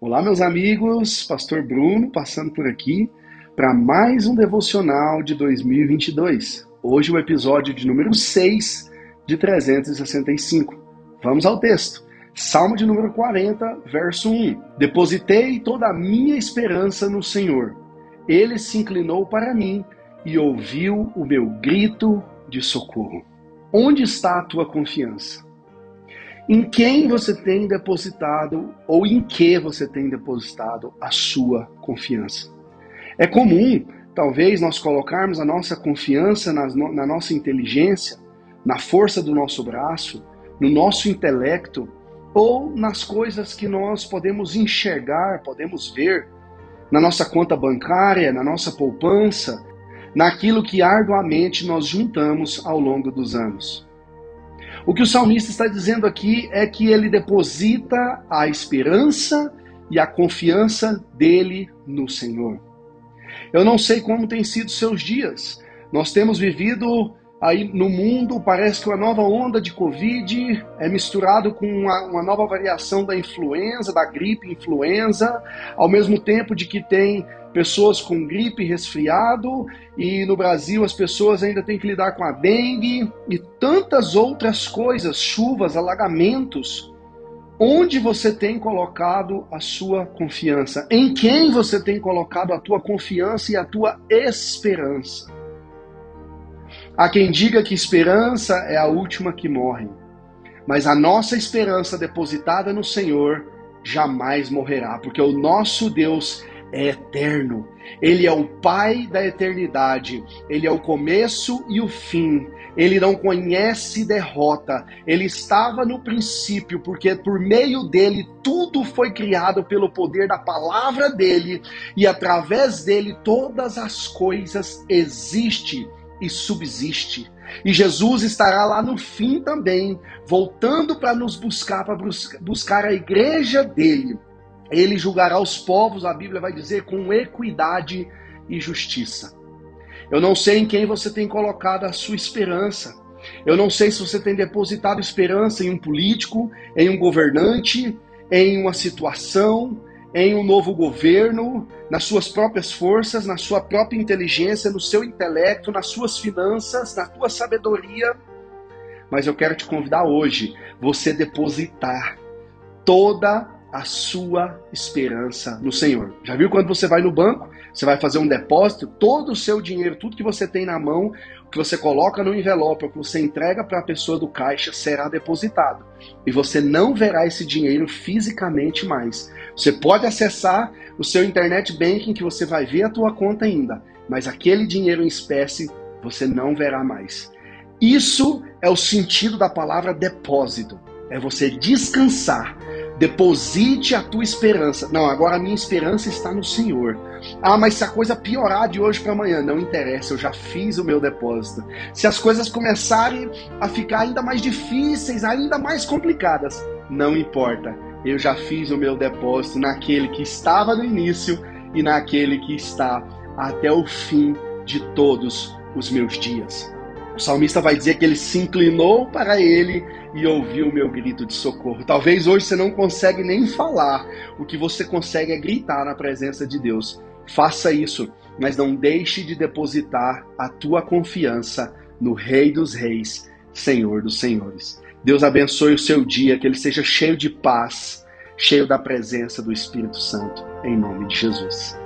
Olá, meus amigos, Pastor Bruno passando por aqui para mais um devocional de 2022. Hoje, o episódio de número 6 de 365. Vamos ao texto. Salmo de número 40, verso 1. Depositei toda a minha esperança no Senhor. Ele se inclinou para mim e ouviu o meu grito de socorro. Onde está a tua confiança? Em quem você tem depositado ou em que você tem depositado a sua confiança? É comum, talvez, nós colocarmos a nossa confiança na, na nossa inteligência, na força do nosso braço, no nosso intelecto ou nas coisas que nós podemos enxergar, podemos ver, na nossa conta bancária, na nossa poupança, naquilo que arduamente nós juntamos ao longo dos anos. O que o salmista está dizendo aqui é que ele deposita a esperança e a confiança dele no Senhor. Eu não sei como têm sido seus dias. Nós temos vivido aí no mundo, parece que uma nova onda de Covid é misturado com uma, uma nova variação da influenza, da gripe influenza, ao mesmo tempo de que tem pessoas com gripe, resfriado, e no Brasil as pessoas ainda têm que lidar com a dengue e tantas outras coisas, chuvas, alagamentos. Onde você tem colocado a sua confiança? Em quem você tem colocado a tua confiança e a tua esperança? Há quem diga que esperança é a última que morre, mas a nossa esperança depositada no Senhor jamais morrerá, porque o nosso Deus é eterno. Ele é o Pai da eternidade. Ele é o começo e o fim. Ele não conhece derrota. Ele estava no princípio, porque por meio dele tudo foi criado pelo poder da palavra dele e através dele todas as coisas existem e subsistem. E Jesus estará lá no fim também, voltando para nos buscar, para buscar a igreja dele ele julgará os povos, a Bíblia vai dizer, com equidade e justiça. Eu não sei em quem você tem colocado a sua esperança. Eu não sei se você tem depositado esperança em um político, em um governante, em uma situação, em um novo governo, nas suas próprias forças, na sua própria inteligência, no seu intelecto, nas suas finanças, na tua sabedoria. Mas eu quero te convidar hoje, você depositar toda a sua esperança no Senhor. Já viu quando você vai no banco, você vai fazer um depósito, todo o seu dinheiro, tudo que você tem na mão, o que você coloca no envelope, o que você entrega para a pessoa do caixa será depositado. E você não verá esse dinheiro fisicamente mais. Você pode acessar o seu internet banking que você vai ver a tua conta ainda, mas aquele dinheiro em espécie você não verá mais. Isso é o sentido da palavra depósito. É você descansar Deposite a tua esperança. Não, agora a minha esperança está no Senhor. Ah, mas se a coisa piorar de hoje para amanhã, não interessa, eu já fiz o meu depósito. Se as coisas começarem a ficar ainda mais difíceis, ainda mais complicadas, não importa. Eu já fiz o meu depósito naquele que estava no início e naquele que está até o fim de todos os meus dias. O salmista vai dizer que ele se inclinou para ele e ouviu o meu grito de socorro. Talvez hoje você não consegue nem falar, o que você consegue é gritar na presença de Deus. Faça isso, mas não deixe de depositar a tua confiança no Rei dos Reis, Senhor dos Senhores. Deus abençoe o seu dia, que ele seja cheio de paz, cheio da presença do Espírito Santo, em nome de Jesus.